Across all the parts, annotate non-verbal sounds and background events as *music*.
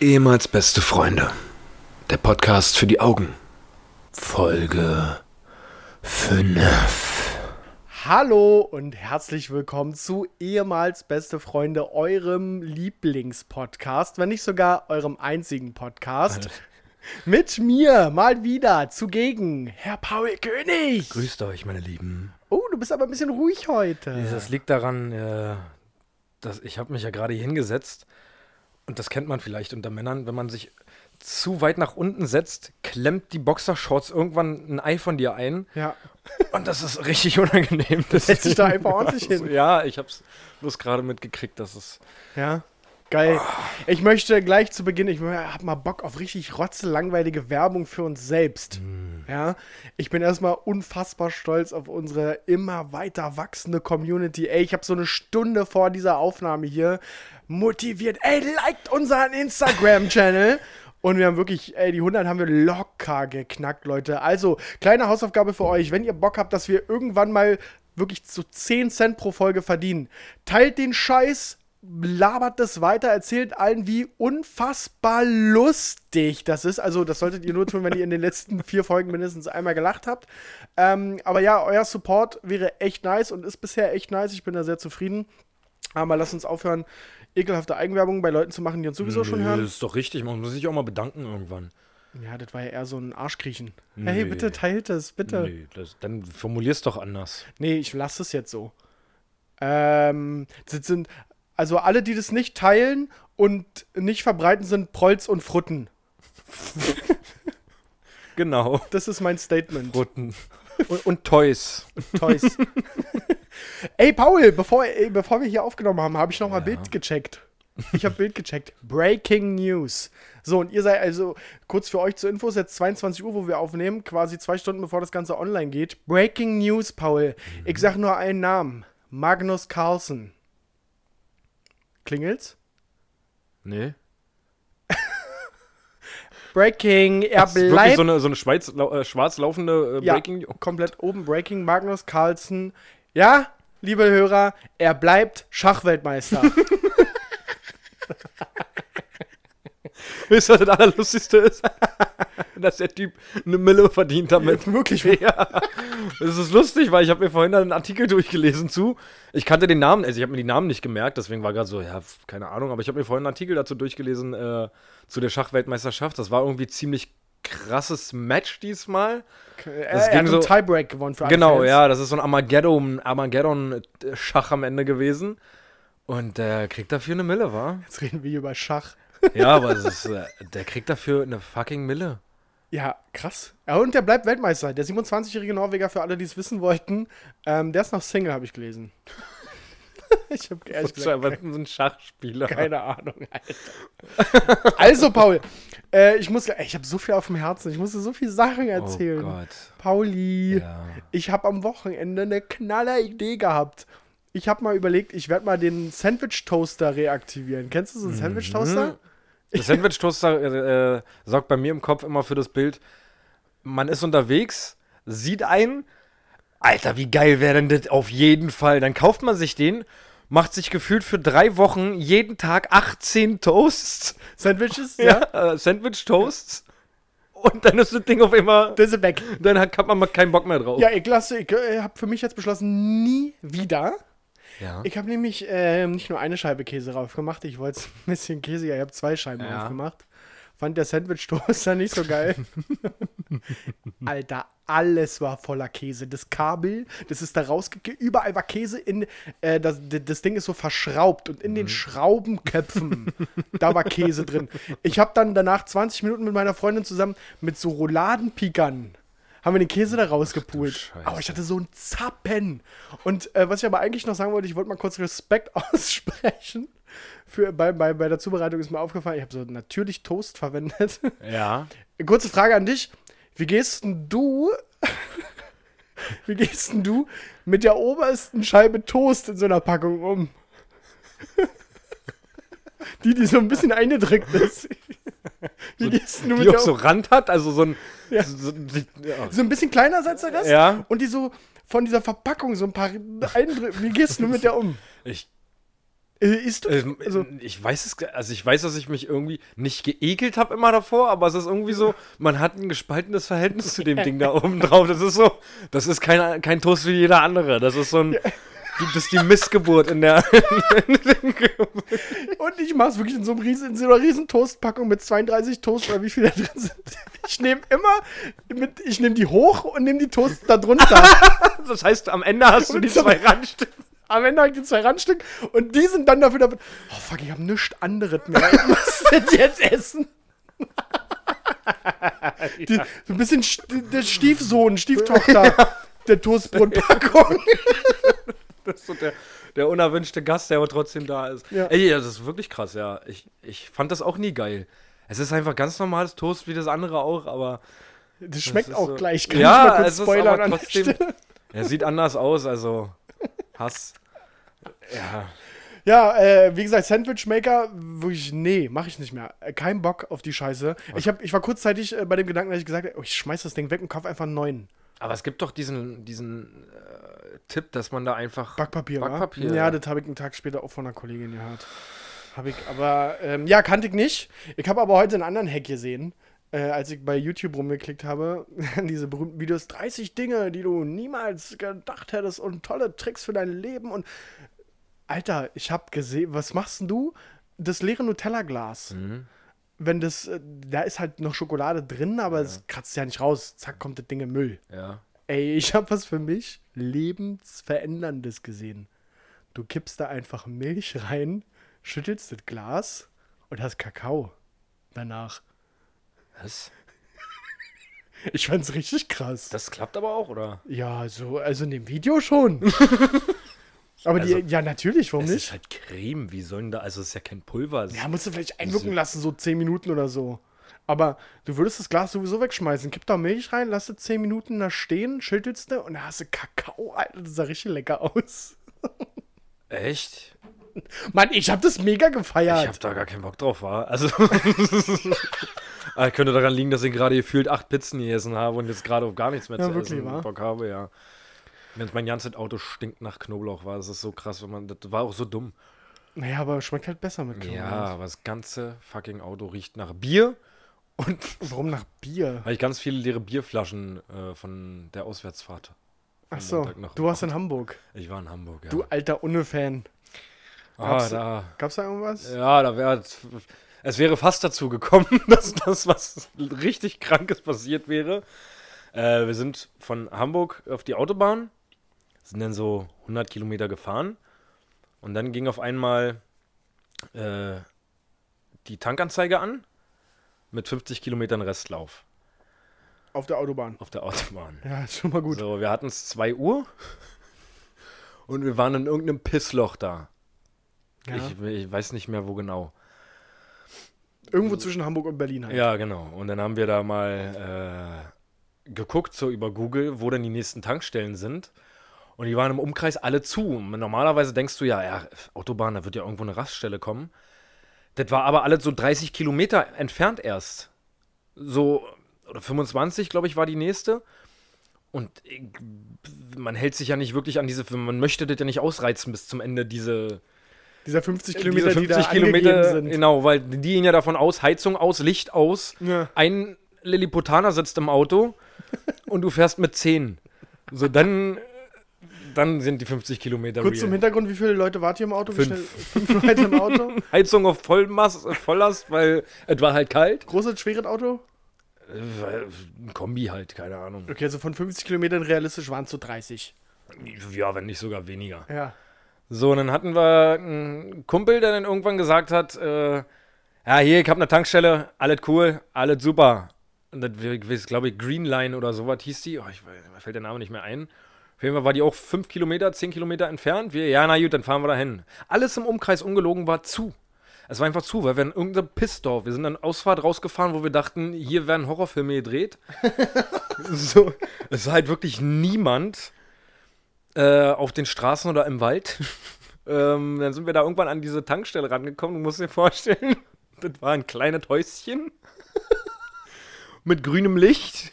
Ehemals beste Freunde. Der Podcast für die Augen. Folge 5. Hallo und herzlich willkommen zu ehemals beste Freunde, eurem Lieblingspodcast, wenn nicht sogar eurem einzigen Podcast. Mit mir mal wieder zugegen, Herr Paul König. Grüßt euch, meine Lieben. Oh, du bist aber ein bisschen ruhig heute. Das liegt daran, äh, dass ich habe mich ja gerade hier hingesetzt und das kennt man vielleicht unter Männern, wenn man sich zu weit nach unten setzt, klemmt die Boxershorts irgendwann ein Ei von dir ein Ja, und das ist richtig unangenehm. Das setz dich da einfach ordentlich *laughs* hin. Ja, ich hab's bloß gerade mitgekriegt, dass es Ja, geil. Ich möchte gleich zu Beginn, ich hab mal Bock auf richtig rotze, langweilige Werbung für uns selbst. Ja, ich bin erstmal unfassbar stolz auf unsere immer weiter wachsende Community. Ey, ich habe so eine Stunde vor dieser Aufnahme hier motiviert. Ey, liked unseren Instagram-Channel. Und wir haben wirklich, ey, die 100 haben wir locker geknackt, Leute. Also, kleine Hausaufgabe für euch. Wenn ihr Bock habt, dass wir irgendwann mal wirklich zu 10 Cent pro Folge verdienen, teilt den Scheiß, labert das weiter, erzählt allen, wie unfassbar lustig das ist. Also, das solltet ihr nur tun, wenn ihr in den letzten vier Folgen mindestens einmal gelacht habt. Ähm, aber ja, euer Support wäre echt nice und ist bisher echt nice. Ich bin da sehr zufrieden. Aber lasst uns aufhören, ekelhafte Eigenwerbung bei Leuten zu machen, die uns sowieso schon hören. Das ist doch richtig, man muss sich auch mal bedanken irgendwann. Ja, das war ja eher so ein Arschkriechen. Hey, Nee. bitte teilt es, bitte. Nee, Nee, das, dann formulier's doch anders. ich lasse es jetzt so. Ähm, das sind, also alle, die das nicht teilen und nicht verbreiten, sind Prolls und Frutten. *laughs* Genau. Das ist mein Statement. Rutten. Und, und Toys. Toys. *laughs* Ey, Paul, bevor, ey, bevor wir hier aufgenommen haben, habe ich noch mal Bild gecheckt. Ich habe Bild gecheckt. *laughs* Breaking News. So, und ihr seid also, kurz für euch zur Info, ist jetzt 22 Uhr, wo wir aufnehmen, quasi zwei Stunden bevor das Ganze online geht. Breaking News, Paul. Ich sag nur einen Namen. Magnus Carlsen. Klingelt's? Nee. *laughs* Breaking, er Das ist wirklich bleibt so eine, so eine Schweiz, äh, schwarz laufende äh, Ja, Breaking News. komplett oben. Breaking, Magnus Carlsen. Ja, liebe Hörer, er bleibt Schachweltmeister. *laughs* *laughs* Wisst ihr, was das Allerlustigste ist? *laughs* Dass der Typ eine Mille verdient damit. Wirklich? Ja. Das ist lustig, weil ich habe mir vorhin einen Artikel durchgelesen zu. Ich kannte den Namen, also ich habe mir die Namen nicht gemerkt, deswegen war gerade so, ja, keine Ahnung, aber ich habe mir vorhin einen Artikel dazu durchgelesen, äh, zu der Schachweltmeisterschaft. Das war irgendwie ziemlich krasses Match diesmal. Er, er ging hat so- einen Tiebreak gewonnen für alle Genau, Fans. ja, das ist so ein Armageddon, Armageddon-Schach am Ende gewesen. Und der kriegt dafür eine Mille, wa? Jetzt reden wir hier über Schach. Ja, aber ist, äh, der kriegt dafür eine fucking Mille. Ja, krass. Ja, und der bleibt Weltmeister. Der 27-jährige Norweger, für alle, die es wissen wollten, ähm, der ist noch Single, habe ich gelesen. *laughs* ich habe ehrlich Das ist gesagt so ein Schachspieler. keine Ahnung, Alter. also, Paul, äh, ich muss, ich habe so viel auf dem Herzen. Ich musste so viele Sachen erzählen. Oh Gott. Pauli, Ja. ich habe am Wochenende eine knaller Idee gehabt. Ich habe mal überlegt, ich werde mal den Sandwich-Toaster reaktivieren. Kennst du so einen Mhm. Sandwich-Toaster? Der Sandwich-Toaster äh, äh, sorgt bei mir im Kopf immer für das Bild, man ist unterwegs, sieht einen, Alter, wie geil wäre denn das auf jeden Fall. Dann kauft man sich den, macht sich gefühlt für drei Wochen jeden Tag 18 Toasts, *laughs* Sandwiches? ja, äh, Sandwich-Toasts und dann ist das Ding auf immer, Das ist weg. dann hat, hat man mal keinen Bock mehr drauf. Ja, ich lasse, ich äh, habe für mich jetzt beschlossen, nie wieder. Ja. Ich habe nämlich ähm, nicht nur eine Scheibe Käse drauf gemacht, ich wollte ein bisschen Käse, ja, ich habe zwei Scheiben Ja. drauf gemacht. Fand der Sandwich-Toaster *laughs* nicht so geil. *laughs* Alter, alles war voller Käse. Das Kabel, das ist da rausgekippt. Überall war Käse in. Äh, das, das Ding ist so verschraubt und in den Schraubenköpfen, *laughs* da war Käse drin. Ich habe dann danach 20 Minuten mit meiner Freundin zusammen mit so Rouladenpikern haben wir den Käse da rausgepult. Scheiße. Aber ich hatte so ein Zappen. Und äh, was ich aber eigentlich noch sagen wollte, ich wollte mal kurz Respekt *laughs* aussprechen. Für, bei, bei, bei der Zubereitung ist mir aufgefallen, ich habe so natürlich Toast verwendet. Ja. Kurze Frage an dich. Wie gehst denn du, *laughs* wie gehst denn du mit der obersten Scheibe Toast in so einer Packung um? *laughs* Die, die so ein bisschen eingedrückt ist. *laughs* Mit Die der auch so Rand hat, also so ein. *laughs* Ja. So, die, ja. so ein bisschen kleiner als der Rest? Ja. Und die so von dieser Verpackung so ein paar Eindrücke. Wie gehst du mit der um? Ich Äh, Ist du? Ähm, Also, ich weiß es, also ich weiß, dass ich mich irgendwie nicht geekelt habe immer davor, aber es ist irgendwie so, man hat ein gespaltenes Verhältnis zu dem *laughs* Ding da oben drauf. Das ist so, das ist kein, kein Toast wie jeder andere. Das ist so ein, das ist die Missgeburt *laughs* in der. und ich mach's wirklich in so, einem riesen, in so einer riesen Toastpackung mit 32 Toast oder wie viele da drin sind. Ich nehme immer, mit, ich nehme die hoch und nehme die Toast da drunter. *laughs* Das heißt, am Ende hast du die zwei Randstücke. Am Ende habe ich die zwei Randstück und die sind dann dafür, dafür oh fuck, ich habe nichts anderes mehr. Ich muss *laughs* das jetzt essen. die, so ein bisschen der Stiefsohn, Stieftochter der Toastbrotpackung. *laughs* Das ist so der, der unerwünschte Gast, der aber trotzdem da ist. Ja. Ey, das ist wirklich krass, ja. Ich, ich fand das auch nie geil. Es ist einfach ganz normales Toast wie das andere auch, aber. Das schmeckt ist auch so- gleich. Kann Ja, ich mal kurz es ist spoilern aber an der trotzdem- Stelle? Er sieht anders aus, also. *laughs* Hass. Ja. Ja, äh, wie gesagt, Sandwich Maker, wirklich, nee, mache ich nicht mehr. Äh, Kein Bock auf die Scheiße. Ich, hab, ich war kurzzeitig äh, bei dem Gedanken, dass ich gesagt habe, oh, ich schmeiß das Ding weg und kaufe einfach einen neuen. Aber es gibt doch diesen, diesen äh, Tipp, dass man da einfach. Backpapier? Backpapier, Ja, ja. das habe ich einen Tag später auch von einer Kollegin gehört. Habe ich, aber, ähm, ja, kannte ich nicht. Ich habe aber heute einen anderen Hack gesehen, äh, als ich bei YouTube rumgeklickt habe. *laughs* Diese berühmten Videos, 30 Dinge, die du niemals gedacht hättest und tolle Tricks für dein Leben und Alter, ich habe gesehen, was machst denn du? Das leere Nutella-Glas. Mhm. Wenn das, äh, da ist halt noch Schokolade drin, aber es kratzt ja nicht raus. Zack, kommt das Ding im Müll. Ja. Ey, ich habe was für mich lebensveränderndes gesehen. Du kippst da einfach Milch rein, schüttelst das Glas und hast Kakao danach. Was? *laughs* Ich fand's richtig krass. Das klappt aber auch, oder? ja, so, also in dem Video schon. *laughs* Aber Also, die, ja, natürlich, warum Es nicht? ist halt Creme, wie sollen da. Also, es ist ja kein Pulver. Ja, musst du vielleicht einwirken lassen, so 10 Minuten oder so. Aber du würdest das Glas sowieso wegschmeißen. Kipp da Milch rein, lass es 10 Minuten da stehen, schüttelst du und dann hast du Kakao. Alter, das sah richtig lecker aus. Echt? Mann, ich hab das mega gefeiert. Ich hab da gar keinen Bock drauf, war. Also. *laughs* Ah, könnte daran liegen, dass ich gerade gefühlt acht Pizzen gegessen habe und jetzt gerade auf gar nichts mehr Ja, zu wirklich, essen wa? Bock habe, ja. Wenn mein ganzes Auto stinkt nach Knoblauch, war das ist so krass, wenn man. Das war auch so dumm. Naja, aber schmeckt halt besser mit Knoblauch. Ja, aber das ganze fucking Auto riecht nach Bier und Warum nach Bier? weil ich ganz viele leere Bierflaschen äh, von der Auswärtsfahrt. Ach so, du warst in Hamburg. Ich war in Hamburg, ja. Du alter Unne-Fan. ah, da. Gab's da irgendwas? Ja, da wäre. Es wäre fast dazu gekommen, *laughs* dass das was richtig Krankes passiert wäre. Äh, wir sind von Hamburg auf die Autobahn, sind dann so 100 Kilometer gefahren und dann ging auf einmal äh, die Tankanzeige an mit 50 Kilometern Restlauf Auf der Autobahn. auf der Autobahn. Ja, ist schon mal gut. So, wir hatten es 2 Uhr und wir waren in irgendeinem Pissloch da. Ja. Ich, ich weiß nicht mehr, wo genau. Irgendwo zwischen Hamburg und Berlin halt. Ja, genau. Und dann haben wir da mal äh, geguckt, so über Google, wo denn die nächsten Tankstellen sind. Und die waren im Umkreis alle zu. Normalerweise denkst du ja, ja, Autobahn, da wird ja irgendwo eine Raststelle kommen. Das war aber alles so 30 Kilometer entfernt erst. So, oder 25, glaube ich, war die nächste. Und ich, man hält sich ja nicht wirklich an diese, man möchte das ja nicht ausreizen bis zum Ende, diese, Dieser 50 Kilometer, diese die da 50 angegeben Kilometer, sind. genau, weil die gehen ja davon aus, Heizung aus, Licht aus. Ja. Ein Lilliputaner sitzt im Auto *laughs* und du fährst mit 10. So, dann, dann sind die 50 Kilometer Kurz zum real. Hintergrund, wie viele Leute wart ihr im Auto? Wie Fünf. schnell- Fünf Leute im Auto? *laughs* Heizung auf Vollmass, Volllast, weil es war halt kalt. Großes, schweres Auto? Äh, Ein Kombi halt, keine Ahnung. Okay, also von 50 Kilometern realistisch waren es so 30. Ja, wenn nicht sogar weniger. Ja. So, und dann hatten wir einen Kumpel, der dann irgendwann gesagt hat, äh, ja, hier, ich hab eine Tankstelle, alles cool, alles super. Und das glaube ich, Greenline oder sowas hieß die. Oh, ich, mir fällt der Name nicht mehr ein. Auf jeden Fall war die auch 5 Kilometer, 10 Kilometer entfernt. Wir, ja, na gut, dann fahren wir dahin. Alles im Umkreis ungelogen war zu. Es war einfach zu, weil wir in irgendeinem Pissdorf, wir sind dann Ausfahrt rausgefahren, wo wir dachten, hier werden Horrorfilme gedreht. *laughs* so, es war halt wirklich niemand äh, auf den Straßen oder im Wald. *laughs* ähm, dann sind wir da irgendwann an diese Tankstelle rangekommen. Du musst dir vorstellen, *laughs* das war ein kleines Häuschen mit grünem Licht.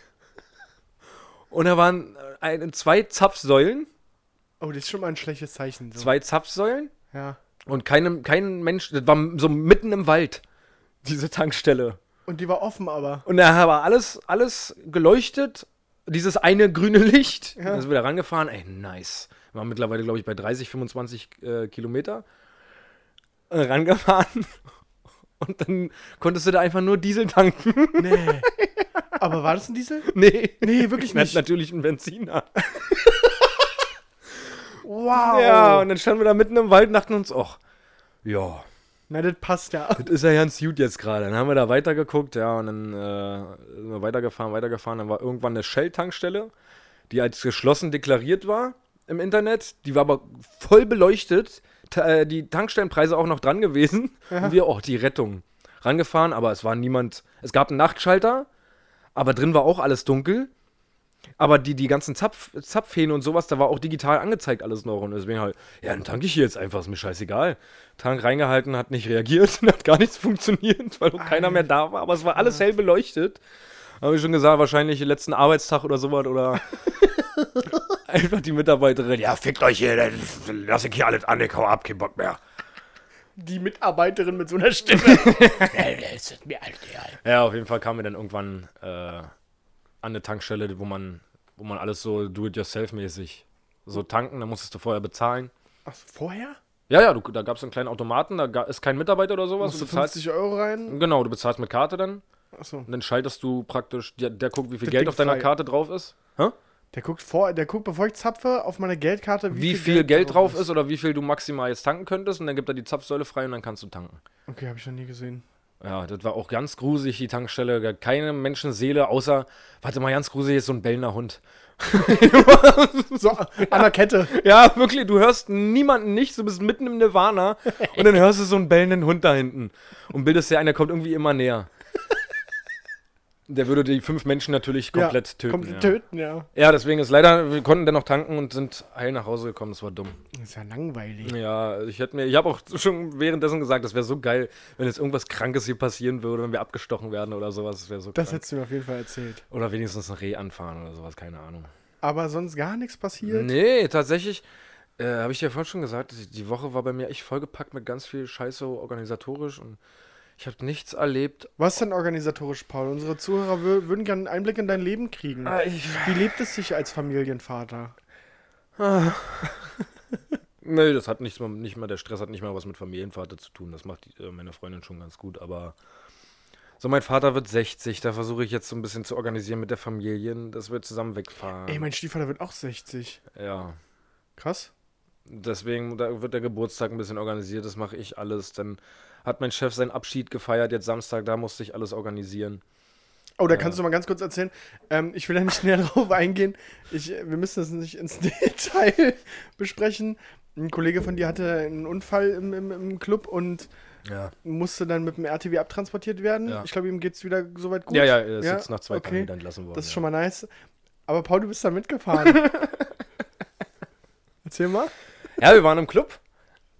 Und da waren ein, zwei Zapfsäulen. Oh, das ist schon mal ein schlechtes Zeichen. So. Zwei Zapfsäulen. Ja. Und keinem, kein Mensch, das war so mitten im Wald, diese Tankstelle. Und die war offen aber. Und da war alles, alles geleuchtet. Dieses eine grüne Licht. Ja. Dann sind wir da rangefahren. Ey, nice. Wir waren mittlerweile, glaube ich, bei 30, 25 äh, Kilometer äh, rangefahren. *laughs* Und dann konntest du da einfach nur Diesel tanken. Nee. *laughs* aber war das ein Diesel? *laughs* nee. Nee, wirklich Na- nicht. Natürlich ein Benziner. Wow. Ja, und dann standen wir da mitten im Wald und dachten uns, ach, ja, Na, das passt ja. das ist ja ganz gut jetzt gerade. Dann haben wir da weitergeguckt, ja, und dann äh, sind wir weitergefahren, weitergefahren. Dann war irgendwann eine Shell-Tankstelle, die als geschlossen deklariert war im Internet. Die war aber voll beleuchtet. Ta äh, die Tankstellenpreise auch noch dran gewesen. Und wir, oh, die Rettung. Rangefahren, aber es war niemand. Es gab einen Nachtschalter, aber drin war auch alles dunkel. Aber die, die ganzen Zapf, Zapfhähne und sowas, da war auch digital angezeigt alles noch. Und deswegen halt, ja, dann tanke ich hier jetzt einfach, ist mir scheißegal. Tank reingehalten, hat nicht reagiert, *laughs* hat gar nichts funktioniert, weil auch keiner mehr da war. Aber es war alles hell beleuchtet. Habe ich schon gesagt, wahrscheinlich den letzten Arbeitstag oder sowas oder *laughs* einfach die Mitarbeiterin, ja, fickt euch hier, dann lass ich hier alles an, ich hau ab, kein Bock mehr. Die Mitarbeiterin mit so einer Stimme. *laughs* das ist mir alt, ja. Ja, auf jeden Fall kamen wir dann irgendwann äh, an eine Tankstelle, wo man, wo man alles so do-it-yourself-mäßig so tanken, da musstest du vorher bezahlen. Ach, vorher? Ja, ja, du, da gab es einen kleinen Automaten, da ist kein Mitarbeiter oder sowas. Musst Du du bezahlst, 50 Euro rein? genau, du bezahlst mit Karte dann Achso. und dann schaltest du praktisch, der, der guckt, wie viel Das Geld Ding auf deiner frei. Karte drauf ist. Hä? Der guckt vor, der guckt, bevor ich zapfe, auf meine Geldkarte, Wie, viel, Geld drauf ist. oder wie viel du maximal jetzt tanken könntest und dann gibt er die Zapfsäule frei und dann kannst du tanken. Okay, habe ich noch nie gesehen. Ja, das war auch ganz gruselig, die Tankstelle. Keine Menschenseele, außer, warte mal, ganz gruselig ist so ein bellender Hund. *laughs* So, an der Kette. Ja, wirklich, du hörst niemanden nicht, du bist mitten im Nirvana und dann hörst du so einen bellenden Hund da hinten und bildest dir ein, der kommt irgendwie immer näher. Der würde die fünf Menschen natürlich komplett ja, töten. Komplett ja. töten, ja. ja, deswegen ist leider, wir konnten dennoch tanken und sind heil nach Hause gekommen, das war dumm. Das ist ja langweilig. Ja, ich hätte mir, ich habe auch schon währenddessen gesagt, das wäre so geil, wenn jetzt irgendwas Krankes hier passieren würde, wenn wir abgestochen werden oder sowas, das wäre so Das krank. hättest du mir auf jeden Fall erzählt. Oder wenigstens ein Reh anfahren oder sowas, keine Ahnung. Aber sonst gar nichts passiert? Nee, tatsächlich, äh, habe ich dir vorhin schon gesagt, die- die Woche war bei mir echt vollgepackt mit ganz viel Scheiße organisatorisch und ich habe nichts erlebt. Was denn organisatorisch, Paul? Unsere Zuhörer wür würden gerne einen Einblick in dein Leben kriegen. ich, Wie lebt es sich als Familienvater? *laughs* nee, das hat nichts mal, nicht mal, der Stress hat nicht mal was mit Familienvater zu tun. Das macht die, äh, meine Freundin schon ganz gut, aber so, mein Vater wird 60, da versuche ich jetzt so ein bisschen zu organisieren mit der Familie, dass wir zusammen wegfahren. Ey, mein Stiefvater wird auch 60. ja. Krass. Deswegen da wird der Geburtstag ein bisschen organisiert, das mache ich alles. Dann hat mein Chef seinen Abschied gefeiert, jetzt Samstag, da musste ich alles organisieren. Oh, da kannst du mal ganz kurz erzählen. Ähm, ich will da nicht *laughs* näher drauf eingehen. Ich, äh, wir müssen das nicht ins *laughs* Detail besprechen. Ein Kollege von dir hatte einen Unfall im, im, im Club und Ja. musste dann mit dem RTW abtransportiert werden. Ja. Ich glaube, ihm geht es wieder soweit gut. Ja, ja, er ist jetzt nach zwei okay. Tagen wieder entlassen worden. Das ist schon mal nice. Aber Paul, du bist da mitgefahren. *laughs* Erzähl mal. Ja, wir waren im Club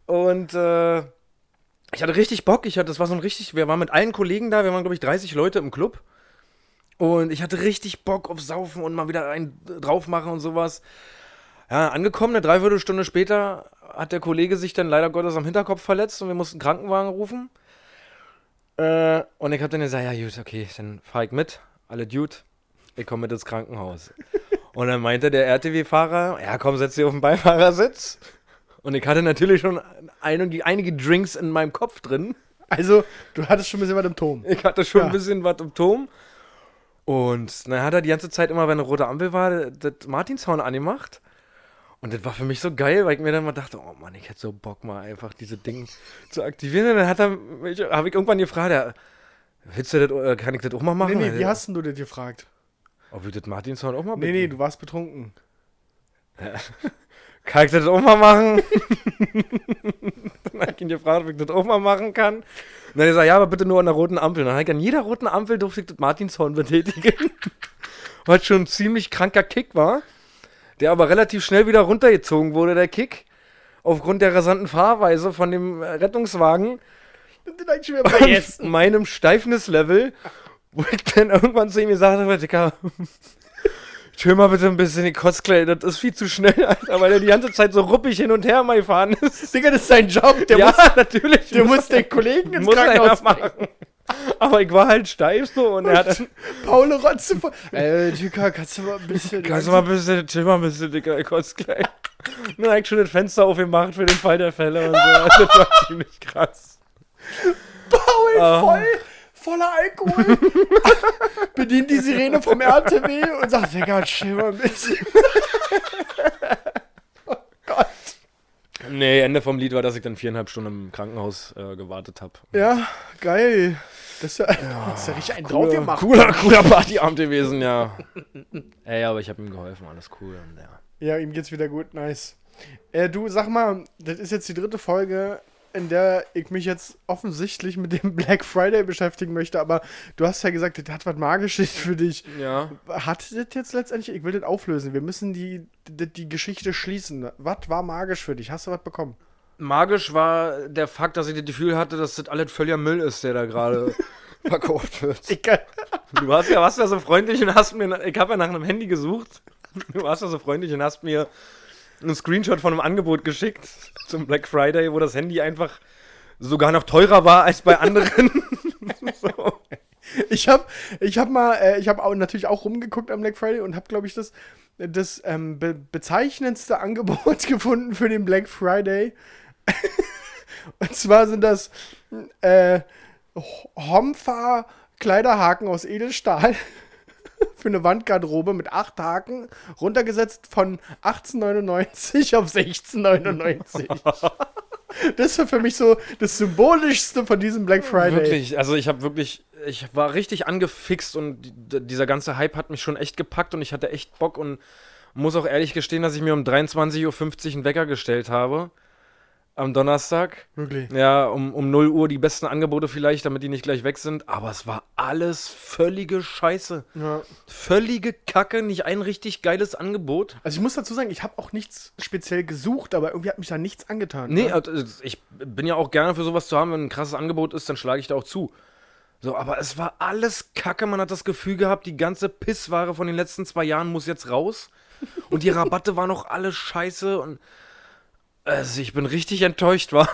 und äh, ich hatte richtig Bock. Ich hatte, das war so ein richtig, wir waren mit allen Kollegen da, wir waren, glaube ich, 30 Leute im Club. Und ich hatte richtig Bock auf Saufen und mal wieder einen drauf machen und sowas. Ja, angekommen, eine Dreiviertelstunde später hat der Kollege sich dann leider Gottes am Hinterkopf verletzt und wir mussten einen Krankenwagen rufen. Äh, und ich habe dann gesagt, ja gut, okay, dann fahre ich mit. Alle Dude, ich komme mit ins Krankenhaus. *laughs* Und dann meinte der RTW-Fahrer, ja komm, setz dich auf den Beifahrersitz. Und ich hatte natürlich schon einige, einige Drinks in meinem Kopf drin. Also, du hattest schon ein bisschen was im Turm. Ich hatte schon Ja. ein bisschen was im Turm. Und dann hat er die ganze Zeit immer, wenn eine rote Ampel war, das Martinshorn angemacht. Und das war für mich so geil, weil ich mir dann mal dachte, oh Mann, ich hätte so Bock mal einfach diese Dinge zu aktivieren. Und dann hat er mich, habe ich irgendwann gefragt, ja, willst du das, äh, kann ich das auch mal machen? Nee, nee, wie hast denn du das gefragt? Ob ich das Martinshorn auch mal Nee, nee, du warst betrunken. Kann ich das auch mal machen? *laughs* dann habe ich ihn gefragt, ob ich das auch mal machen kann. Und dann hat er gesagt, ja, aber bitte nur an der roten Ampel. Und dann habe ich an jeder roten Ampel durfte ich das Martinshorn betätigen. *laughs* Was schon ein ziemlich kranker Kick war. Der aber relativ schnell wieder runtergezogen wurde, der Kick. Aufgrund der rasanten Fahrweise von dem Rettungswagen und meinem Steifnislevel, wo ich dann irgendwann zu ihm gesagt habe, Dicker, chill mal bitte ein bisschen die Cosplay, das ist viel zu schnell, Alter, weil er die ganze Zeit so ruppig hin und her mal gefahren ist. Digga, das ist sein Job. Der *laughs* ja, muss, natürlich. der muss den Kollegen ins Krankenhaus machen. Aber ich war halt steif so und er hat Paul Rotze vor. Äh, Jika, kannst du mal ein bisschen. kannst du mal ein bisschen, chill mal ein bisschen, Dicker, Cosplay. *laughs* Nur eigentlich schon das Fenster aufgemacht für den Fall der Fälle und so. Also, *laughs* Das war ziemlich krass. Paul Ah. voll, voller Alkohol. *laughs* bedient die Sirene vom RTW und sagt, Digga, chill mal ein bisschen. *laughs* oh Gott. Nee, Ende vom Lied war, dass ich dann viereinhalb Stunden im Krankenhaus äh, gewartet habe. Ja, geil. Das ist ja, das ist ja richtig ein drauf gemacht. Cooler, cooler Partyabend gewesen, ja. *laughs* Ey, aber ich habe ihm geholfen, alles cool. Und, ja. Ja, ihm geht's wieder gut, nice. Äh, du, sag mal, das ist jetzt die dritte Folge, in der ich mich jetzt offensichtlich mit dem *laughs* Black Friday beschäftigen möchte, aber du hast ja gesagt, das hat was Magisches für dich. ja. Hat das jetzt letztendlich, ich will das auflösen, wir müssen die, die, die Geschichte schließen. Was war magisch für dich? Hast du was bekommen? Magisch war der Fakt, dass ich das Gefühl hatte, dass das alles völliger Müll ist, der da gerade *laughs* verkauft wird. Egal. Du warst ja, warst ja so freundlich und hast mir, ich habe ja nach einem Handy gesucht. Du warst ja so freundlich und hast mir einen Screenshot von einem Angebot geschickt zum Black Friday, wo das Handy einfach sogar noch teurer war als bei anderen. *laughs* so. Ich habe ich hab mal, äh, ich habe natürlich auch rumgeguckt am Black Friday und habe, glaube ich, das, das ähm, be bezeichnendste *laughs* Angebot gefunden für den Black Friday. *laughs* und zwar sind das äh, Homfa Kleiderhaken aus Edelstahl für eine Wandgarderobe mit acht Haken, runtergesetzt von 18,99 auf 16,99. *laughs* Das ist für mich so das Symbolischste von diesem Black Friday. Wirklich, also ich habe wirklich, ich war richtig angefixt und die- dieser ganze Hype hat mich schon echt gepackt und ich hatte echt Bock und muss auch ehrlich gestehen, dass ich mir um 23.50 Uhr einen Wecker gestellt habe. Am Donnerstag. Wirklich. Ja, um, um 0 Uhr die besten Angebote vielleicht, damit die nicht gleich weg sind. Aber es war alles völlige Scheiße. Ja. Völlige Kacke, nicht ein richtig geiles Angebot. Also ich muss dazu sagen, ich habe auch nichts speziell gesucht, aber irgendwie hat mich da nichts angetan. Nee, ne? also ich bin ja auch gerne für sowas zu haben, wenn ein krasses Angebot ist, dann schlage ich da auch zu. So, aber es war alles Kacke. Man hat das Gefühl gehabt, die ganze Pissware von den letzten zwei Jahren muss jetzt raus. Und die Rabatte waren auch alle scheiße. Und also ich bin richtig enttäuscht, war.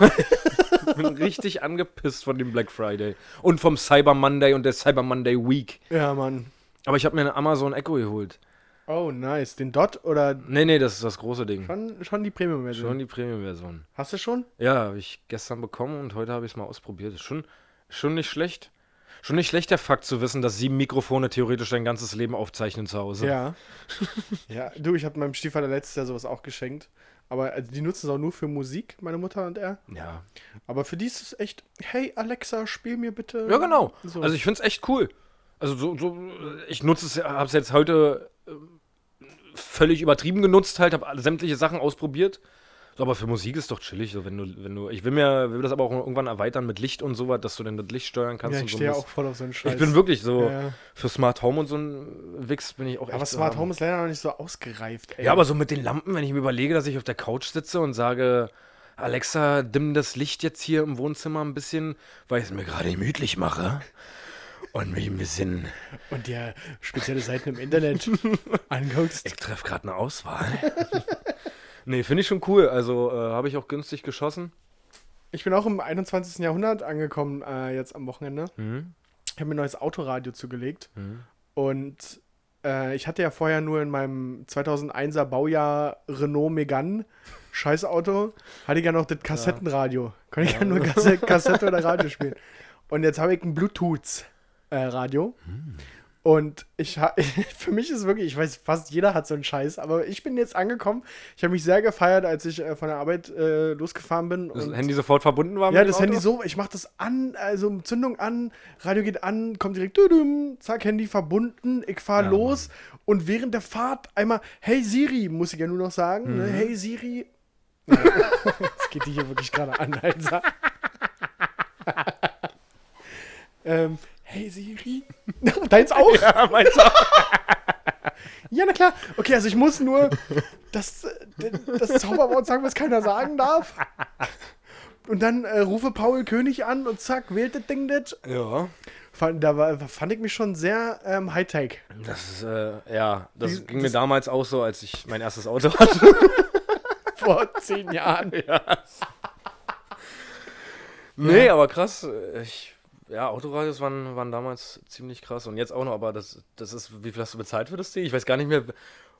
ich *laughs* bin richtig angepisst von dem Black Friday. Und vom Cyber Monday und der Cyber Monday Week. Ja, Mann. Aber ich habe mir eine Amazon Echo geholt. Oh, nice. Den Dot oder Nee, nee, das ist das große Ding. schon, schon die Premium-Version? Schon die Premium-Version. Hast du schon? Ja, habe ich gestern bekommen und heute habe ich es mal ausprobiert. Ist schon, schon nicht schlecht. Schon nicht schlecht, der Fakt zu wissen, dass sieben Mikrofone theoretisch dein ganzes Leben aufzeichnen zu Hause. Ja. *laughs* ja, du, ich habe meinem Stiefvater letztes Jahr sowas auch geschenkt. Aber also, die nutzen es auch nur für Musik, meine Mutter und er. Ja, Aber für die ist es echt, hey Alexa, spiel mir bitte. ja genau. So. Also ich finde es echt cool. Also so, so ich nutze es, habe es jetzt heute ähm, völlig übertrieben genutzt, halt, habe sämtliche Sachen ausprobiert. So, aber für Musik ist doch chillig, so wenn du, wenn du, ich will mir, will das aber auch irgendwann erweitern mit Licht und sowas, dass du dann das Licht steuern kannst ja, ich so. stehe Mist. auch voll auf so einen Scheiß. ich bin wirklich so, Ja, ja. für Smart Home und so ein Wix bin ich auch echt Aber Smart. Home ist leider noch nicht so ausgereift, ey. Ja, aber so mit den Lampen, wenn ich mir überlege, dass ich auf der Couch sitze und sage, Alexa, dimm das Licht jetzt hier im Wohnzimmer ein bisschen, weil ich es mir gerade gemütlich mache. Und mich ein bisschen. Und dir spezielle Seiten im Internet *laughs* anguckst. Ich treffe gerade eine Auswahl. *laughs* nee, finde ich schon cool. Also äh, habe ich auch günstig geschossen. Ich bin auch im 21. Jahrhundert angekommen, äh, jetzt am Wochenende. Mhm. Ich habe mir ein neues Autoradio zugelegt. Und äh, ich hatte ja vorher nur in meinem 2001er Baujahr Renault Megane, scheiß Auto, hatte ich ja noch das Kassettenradio. Konnte ich ja, nur Kasse Kassette oder Radio spielen. Und jetzt habe ich ein Bluetooth-Radio. Und ich *laughs* für mich ist wirklich, ich weiß, fast jeder hat so einen Scheiß, aber ich bin jetzt angekommen. Ich habe mich sehr gefeiert, als ich äh, von der Arbeit äh, losgefahren bin. Das Handy sofort verbunden war ja, das Handy Auto? so, ich mach das an, also Zündung an, Radio geht an, kommt direkt, düdüm, zack, Handy verbunden, ich fahr Ja, los und während der Fahrt einmal, hey Siri, muss ich ja nur noch sagen, ne? Mhm. hey Siri. *laughs* Jetzt geht die hier wirklich gerade an, Alter. *laughs* ähm, hey Siri. *laughs* Deins auch? Ja, meinst du? *laughs* Ja, na klar. Okay, also ich muss nur das, das Zauberwort sagen, was keiner sagen darf. und dann äh, rufe Paul König an und zack, wählt das Ding das. Ja. Fand, da war, fand ich mich schon sehr ähm, Hightech. Das ist, äh, ja, das Die- ging mir das- damals auch so, als ich mein erstes Auto *laughs* hatte. Vor zehn Jahren. nee, aber krass. äh, Ich, ja, Autoradios waren, waren damals ziemlich krass und jetzt auch noch, aber das, das ist, wie viel hast du bezahlt für das Ding? Ich weiß gar nicht mehr,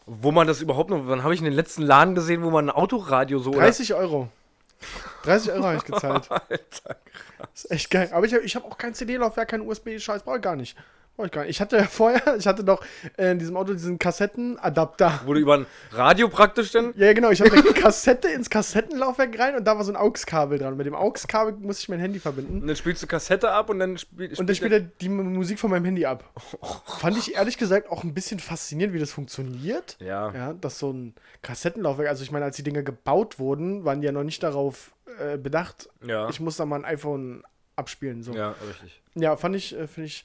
wo man das überhaupt noch, wann habe ich in den letzten Laden gesehen, wo man ein Autoradio so 30 Euro. 30 Euro habe ich gezahlt. *laughs* Alter, Das ist echt geil. Aber ich habe ich hab auch kein CD-Laufwerk, kein USB-Scheiß, brauche ich gar nicht. Ich gar nicht. Ich hatte ja *laughs* vorher, ich hatte doch äh, in diesem Auto diesen Kassettenadapter. Wurde über ein Radio praktisch denn? Ja, genau. Ich habe eine *laughs* Kassette ins Kassettenlaufwerk rein und da war so ein AUX-Kabel dran. Mit dem AUX-Kabel muss ich mein Handy verbinden. Und dann spielst du Kassette ab und dann spiel, Und dann spielt er die Musik von meinem Handy ab. *laughs* Fand ich ehrlich gesagt auch ein bisschen faszinierend, wie das funktioniert. Ja. Ja, dass so ein Kassettenlaufwerk, also ich meine, als die Dinger gebaut wurden, waren die ja noch nicht darauf äh, bedacht, Ja. ich muss da mal ein iPhone abspielen. So. Ja, richtig. Ja, fand ich, äh, finde ich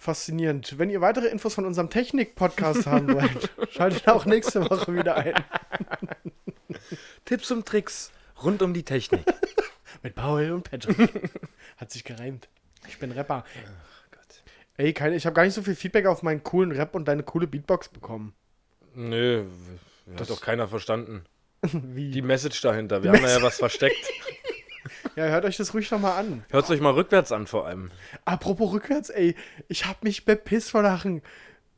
faszinierend. Wenn ihr weitere Infos von unserem Technik-Podcast haben *laughs* wollt, schaltet auch nächste Woche wieder ein. *laughs* Tipps und Tricks rund um die Technik. *laughs* Mit Paul und Patrick. Hat sich gereimt. Ich bin Rapper. Ey, keine, ich habe gar nicht so viel Feedback auf meinen coolen Rap und deine coole Beatbox bekommen. Nö, hat doch keiner verstanden. Wie? Die Message dahinter. Wir haben da ja was versteckt. Ja, hört euch das ruhig nochmal an. Hört euch mal rückwärts an vor allem. Apropos rückwärts, ey, ich hab mich bepisst vor Lachen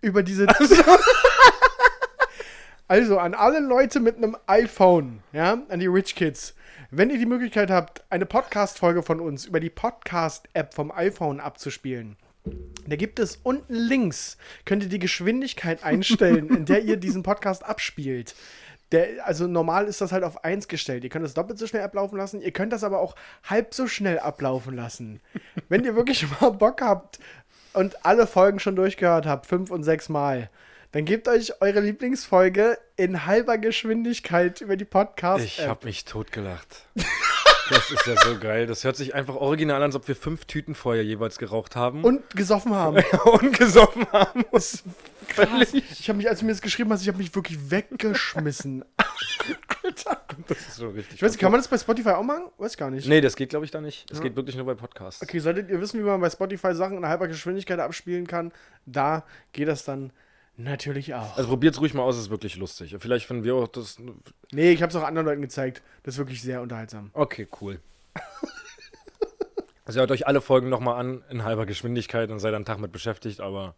über diese. *laughs* also, an alle Leute mit einem iPhone, ja, an die Rich Kids. Wenn ihr die Möglichkeit habt, eine Podcast-Folge von uns über die Podcast-App vom iPhone abzuspielen, da gibt es unten links, könnt ihr die Geschwindigkeit einstellen, in der ihr diesen Podcast abspielt. Der, also normal ist das halt auf 1 gestellt. Ihr könnt es doppelt so schnell ablaufen lassen. Ihr könnt das aber auch halb so schnell ablaufen lassen. Wenn ihr wirklich *laughs* mal Bock habt und alle Folgen schon durchgehört habt, fünf und sechs Mal, dann gebt euch eure Lieblingsfolge in halber Geschwindigkeit über die Podcast. Ich hab mich totgelacht. *laughs* Das ist ja so geil. Das hört sich einfach original an, als ob wir fünf Tüten vorher jeweils geraucht haben. und gesoffen haben. *laughs* und gesoffen haben. *laughs* Das völlig. Ich habe mich, als du mir das geschrieben hast, ich habe mich wirklich weggeschmissen. *laughs* Das ist so richtig. Ich weiß nicht, kann man das bei Spotify auch machen? Weiß gar nicht. Nee, das geht, glaube ich, da nicht. Das geht wirklich nur bei Podcasts. Okay, solltet ihr wissen, wie man bei Spotify Sachen in halber Geschwindigkeit abspielen kann, da geht das dann natürlich auch. Also probiert's ruhig mal aus, ist wirklich lustig. Vielleicht finden wir auch das. Nee, ich habe es auch anderen Leuten gezeigt. Das ist wirklich sehr unterhaltsam. Okay, cool. Also hört euch alle Folgen nochmal an in halber Geschwindigkeit und seid einen Tag mit beschäftigt, aber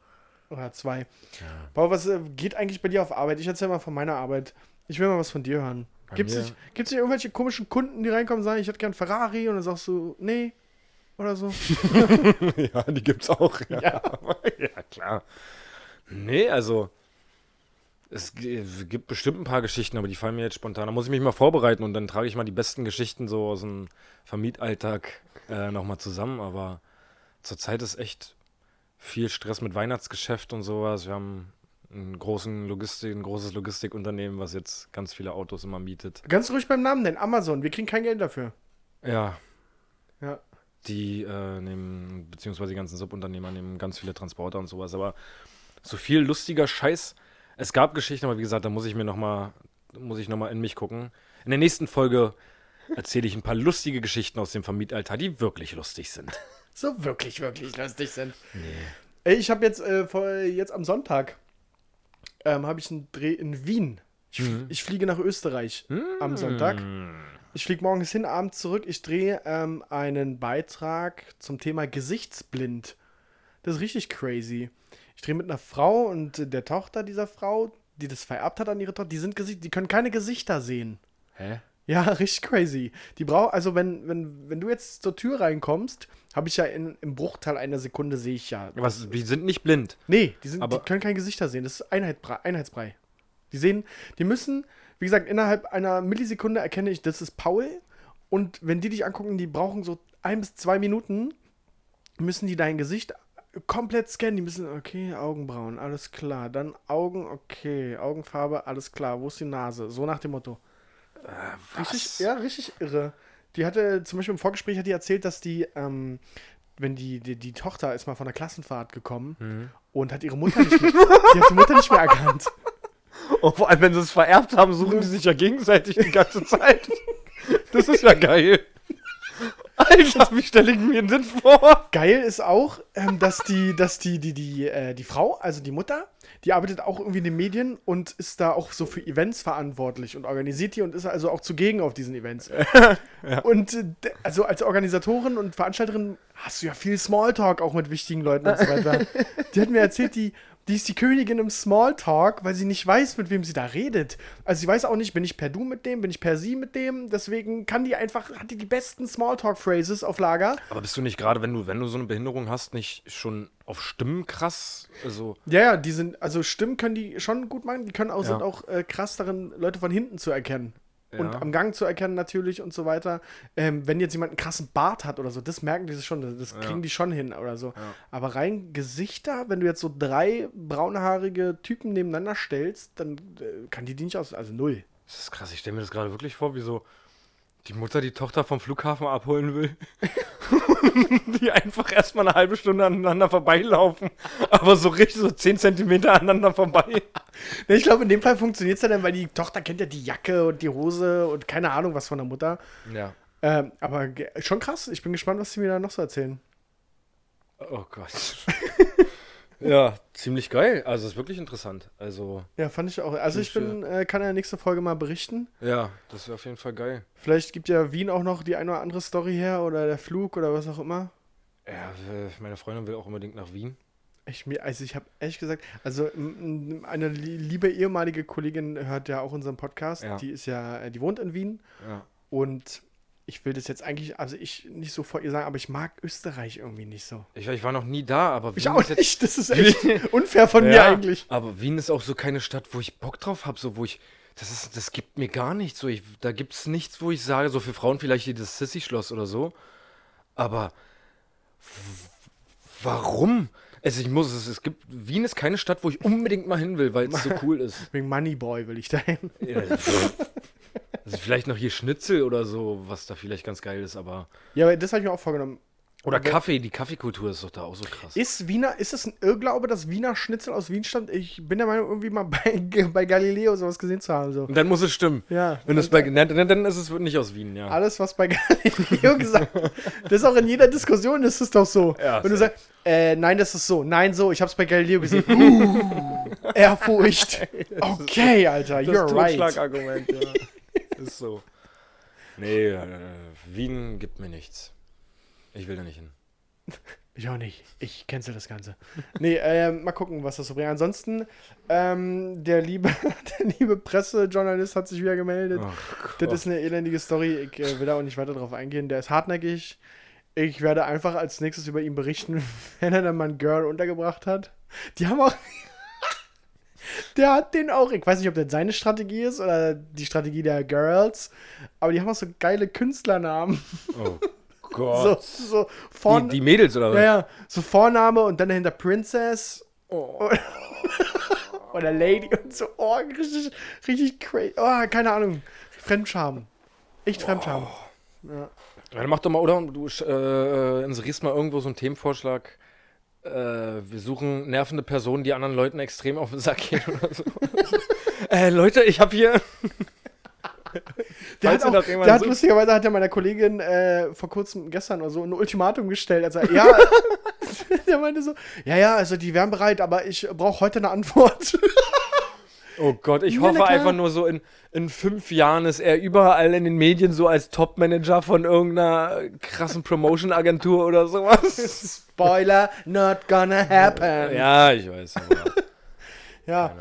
Oder zwei. Paul, was äh, geht eigentlich bei dir auf Arbeit? Ich erzähl mal von meiner Arbeit. Ich will mal was von dir hören. Bei Gibt es mir- nicht, gibt's nicht irgendwelche komischen Kunden, die reinkommen und sagen, ich hätte gern Ferrari und dann sagst du, nee, oder so? *laughs* ja, die gibt's auch. Ja, ja. *laughs* klar. Nee, also es gibt bestimmt ein paar Geschichten, aber die fallen mir jetzt spontan. Da muss ich mich mal vorbereiten und dann trage ich mal die besten Geschichten so aus dem Vermietalltag äh, nochmal zusammen. Aber zurzeit ist echt viel Stress mit Weihnachtsgeschäft und sowas. Wir haben einen großen Logistik, ein großes Logistikunternehmen, was jetzt ganz viele Autos immer mietet. Ganz ruhig beim Namen nennen, Amazon. Wir kriegen kein Geld dafür. Ja, Ja. die äh, nehmen, beziehungsweise die ganzen Subunternehmer nehmen ganz viele Transporter und sowas, aber so viel lustiger Scheiß. Es gab Geschichten, aber wie gesagt, da muss ich mir noch mal, muss ich noch mal in mich gucken. In der nächsten Folge erzähle ich ein paar lustige Geschichten aus dem Vermietalter, die wirklich lustig sind. *laughs* So wirklich, wirklich lustig sind. Ey, ich habe jetzt, äh, vor, jetzt am Sonntag ähm, habe ich einen Dreh in Wien. Ich, fl- ich fliege nach Österreich am Sonntag. Ich fliege morgens hin, abends zurück. Ich drehe ähm, einen Beitrag zum Thema Gesichtsblind. Das ist richtig crazy. Ich drehe mit einer Frau und der Tochter dieser Frau, die das vererbt hat an ihre Tochter. Die sind Gesicht, die können keine Gesichter sehen. Hä? Ja, *laughs* richtig crazy. Die braucht, also wenn, wenn, wenn du jetzt zur Tür reinkommst, habe ich ja in, im Bruchteil einer Sekunde sehe ich ja. Was, die sind nicht blind. Nee, die, sind, Aber- die können kein Gesichter sehen. Das ist Einheitbrei, Einheitsbrei. Die sehen, die müssen, wie gesagt, innerhalb einer Millisekunde erkenne ich, das ist Paul. Und wenn die dich angucken, die brauchen so ein bis zwei Minuten, müssen die dein Gesicht komplett scannen. Die müssen, okay, Augenbrauen, alles klar. Dann Augen, okay, Augenfarbe, alles klar. Wo ist die Nase? So nach dem Motto. Richtig, ja, richtig irre. Die hatte, zum Beispiel im Vorgespräch hat die erzählt, dass die, ähm, wenn die, die, die Tochter ist mal von der Klassenfahrt gekommen und hat ihre Mutter nicht mehr, die hat die Mutter nicht mehr erkannt. *laughs* Und vor allem, wenn sie es vererbt haben, suchen die sich ja gegenseitig die ganze Zeit. *laughs* Das ist ja geil. Alter, wie stelle ich mir den vor? Geil ist auch, ähm, dass die, dass die, die, die, äh, die Frau, also die Mutter, die arbeitet auch irgendwie in den Medien und ist da auch so für Events verantwortlich und organisiert die und ist also auch zugegen auf diesen Events. *laughs* Und äh, also als Organisatorin und Veranstalterin hast du ja viel Smalltalk auch mit wichtigen Leuten und so weiter. *laughs* die hat mir erzählt, die, die ist die Königin im Smalltalk, weil sie nicht weiß, mit wem sie da redet. Also sie weiß auch nicht, bin ich per Du mit dem, bin ich per Sie mit dem. Deswegen kann die einfach, hat die die besten Smalltalk-Phrases auf Lager. Aber bist du nicht gerade, wenn du, wenn du so eine Behinderung hast, nicht schon auf Stimmen krass? Also, Ja, ja, die sind, also Stimmen können die schon gut machen, die können auch, Ja. sind auch äh, krass darin, Leute von hinten zu erkennen. Und Ja. am Gang zu erkennen natürlich und so weiter. Ähm, wenn jetzt jemand einen krassen Bart hat oder so, das merken die schon, das kriegen die schon hin oder so. Aber rein Gesichter, wenn du jetzt so drei braunhaarige Typen nebeneinander stellst, dann äh, kann die die nicht aus, also null. das ist krass. Ich stelle mir das gerade wirklich vor, wie so die Mutter die Tochter vom Flughafen abholen will. *laughs* die einfach erstmal eine halbe Stunde aneinander vorbeilaufen. Aber so richtig so 10 Zentimeter aneinander vorbei. *laughs* Ich glaube, in dem Fall funktioniert es ja dann, weil die Tochter kennt ja die Jacke und die Hose und keine Ahnung was von der Mutter. Ja. Ähm, aber schon krass. Ich bin gespannt, was sie mir da noch so erzählen. Oh Gott. *laughs* ja, ziemlich geil. Also ist wirklich interessant. Also, Ja, fand ich auch. Also ich bin, äh, kann ja nächste Folge mal berichten. ja, das wäre auf jeden Fall geil. Vielleicht gibt ja Wien auch noch die eine oder andere Story her oder der Flug oder was auch immer. Ja, meine Freundin will auch unbedingt nach Wien. Ich mir, also ich habe ehrlich gesagt, also eine li- liebe ehemalige Kollegin hört ja auch unseren Podcast. Ja. Die ist ja, äh, die wohnt in Wien Ja. und ich will das jetzt eigentlich, also ich nicht so vor ihr sagen, aber ich mag Österreich irgendwie nicht so. Ich, ich war noch nie da, aber Ich Wien auch ist nicht. Das ist echt *laughs* unfair von mir Ja, eigentlich. Aber Wien ist auch so keine Stadt, wo ich Bock drauf habe, so wo ich. Das, ist, das gibt mir gar nichts. So, ich, da gibt es nichts, wo ich sage, so für Frauen vielleicht das Sissy-Schloss oder so. Aber warum? Also ich muss es, es gibt. Wien ist keine Stadt, wo ich unbedingt mal hin will, weil es so *laughs* cool ist. Wegen Moneyboy will ich dahin. Ja, pff. also vielleicht noch hier Schnitzel oder so, was da vielleicht ganz geil ist, aber. Ja, aber das habe ich mir auch vorgenommen. Oder Kaffee, die Kaffeekultur ist doch da auch so krass. Ist Wiener, ist es ein Irrglaube, dass Wiener Schnitzel aus Wien stammt? Ich bin der Meinung, irgendwie mal bei, bei Galileo sowas gesehen zu haben. So. Und dann muss es stimmen. Ja. Wenn es bei. Dann, dann ist es nicht aus Wien, ja. Alles, was bei *laughs* Galileo gesagt wird, das ist auch in jeder Diskussion, ist es doch so. Ja, Wenn du sagst, äh, nein, das ist so, nein, so, ich hab's bei Galileo gesehen. Uh, *laughs* Ehrfurcht. Okay, Alter, you're right. Totschlagargument, ja. ist so. Nee, äh, Wien gibt mir nichts. Ich will da nicht hin. *laughs* Ich auch nicht. Ich cancel das Ganze. Nee, ähm, mal gucken, was das so bringt. Ansonsten, ähm, der liebe, *laughs* der liebe Pressejournalist hat sich wieder gemeldet. Das ist eine elendige Story. Ich äh, will da auch nicht weiter drauf eingehen. Der ist hartnäckig. Ich werde einfach als nächstes über ihn berichten, *laughs* wenn er dann mal ein Girl untergebracht hat. Die haben auch. Der hat den auch, ich weiß nicht, ob das seine Strategie ist oder die Strategie der Girls, aber die haben auch so geile Künstlernamen. oh Gott. so Vorn die, die Mädels oder was? ja, ja, so Vorname und dann dahinter Princess oder, *laughs* oder Lady und so. Oh, richtig, richtig crazy. Oh, keine Ahnung. Fremdscham. Echt Fremdscham. Ja. Ja, dann mach doch mal, oder? Du äh, inserierst mal irgendwo so einen Themenvorschlag. Äh, wir suchen nervende Personen, die anderen Leuten extrem auf den Sack gehen oder so. *laughs* äh, Leute, ich habe hier. Der, Falls hat, auch, der hat lustigerweise hat ja meiner Kollegin äh, vor kurzem, gestern oder so, ein Ultimatum gestellt. Also, *laughs* ja, der meinte so, ja, ja, also die wären bereit, aber ich brauche heute eine Antwort. *laughs* Oh Gott, ich Ja, hoffe einfach nur so, in, in fünf Jahren ist er überall in den Medien so als Top-Manager von irgendeiner krassen Promotion-Agentur oder sowas. *laughs* Spoiler, not gonna happen. ja, ich weiß. Ja.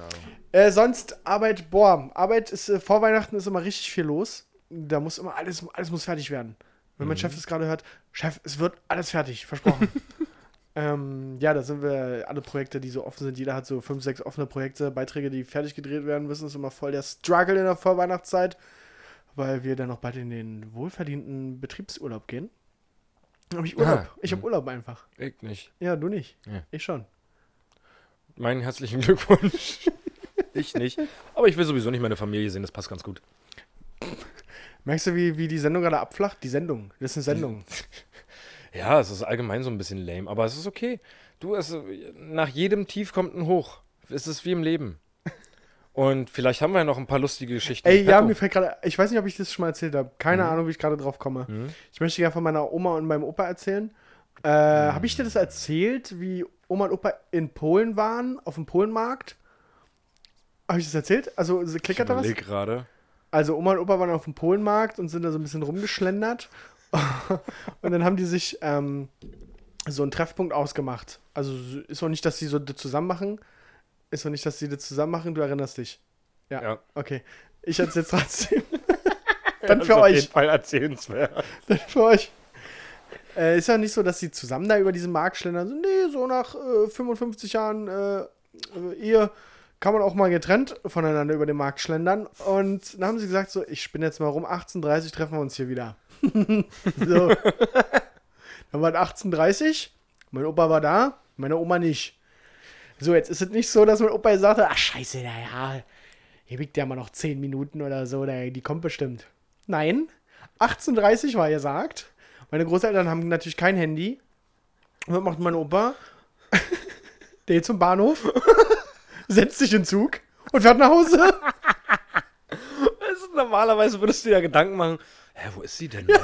Äh, sonst Arbeit, boah, Arbeit ist äh, vor Weihnachten ist immer richtig viel los. Da muss immer alles, alles muss fertig werden. Wenn mein Chef das gerade hört, Chef, es wird alles fertig, versprochen. *laughs* ähm, ja, da sind wir alle Projekte, die so offen sind. Jeder hat so fünf, sechs offene Projekte, Beiträge, die fertig gedreht werden müssen. ist immer voll der Struggle in der Vorweihnachtszeit, weil wir dann noch bald in den wohlverdienten Betriebsurlaub gehen. Hab ich Urlaub. Ah, ich habe Urlaub einfach. Ich nicht. Ja, du nicht. Ja. Ich schon. Meinen herzlichen Glückwunsch. *laughs* *laughs* ich nicht. Aber ich will sowieso nicht meine Familie sehen, das passt ganz gut. Merkst du, wie, wie die Sendung gerade abflacht? Die Sendung. Das ist eine Sendung. Ja, es ist allgemein so ein bisschen lame, aber es ist okay. Du, es, nach jedem Tief kommt ein Hoch. Es ist wie im Leben. Und vielleicht haben wir ja noch ein paar lustige Geschichten. Ey, ja, mir fällt gerade, ich weiß nicht, ob ich das schon mal erzählt habe. Keine Ahnung, wie ich gerade drauf komme. Ich möchte gerne von meiner Oma und meinem Opa erzählen. Äh, Habe ich dir das erzählt, wie Oma und Opa in Polen waren, auf dem Polenmarkt? Habe ich das erzählt? Also, ich klickert da was? überleg gerade. Also Oma und Opa waren auf dem Polenmarkt und sind da so ein bisschen rumgeschlendert. *laughs* und dann haben die sich ähm, so einen Treffpunkt ausgemacht. Also ist auch nicht, dass sie so das zusammen machen. Ist auch nicht, dass sie das zusammen machen. Du erinnerst dich. Ja. Ja. Okay. Ich erzähl's *laughs* trotzdem. Dann für ist auf euch. jeden Fall erzählenswert. *laughs* Dann für euch. Äh, ist ja nicht so, dass sie zusammen da über diesen Markt schlendern. So, nee, so nach äh, 55 Jahren äh, äh, Ehe kann man auch mal getrennt voneinander über den Markt schlendern. Und dann haben sie gesagt, so, ich spinne jetzt mal rum, 18.30 treffen wir uns hier wieder. *laughs* so. Dann war es 18.30 mein Opa war da, meine Oma nicht. So, jetzt ist es nicht so, dass mein Opa gesagt hat, ach scheiße, naja, hier liegt ja mal noch 10 Minuten oder so, der- die kommt bestimmt. Nein, 18.30 war gesagt. Meine Großeltern haben natürlich kein Handy. Und was macht mein Opa? *laughs* Der geht zum Bahnhof, setzt sich in den Zug und fährt nach Hause. *laughs* Also, normalerweise würdest du dir ja Gedanken machen, hä, wo ist sie denn? Hä?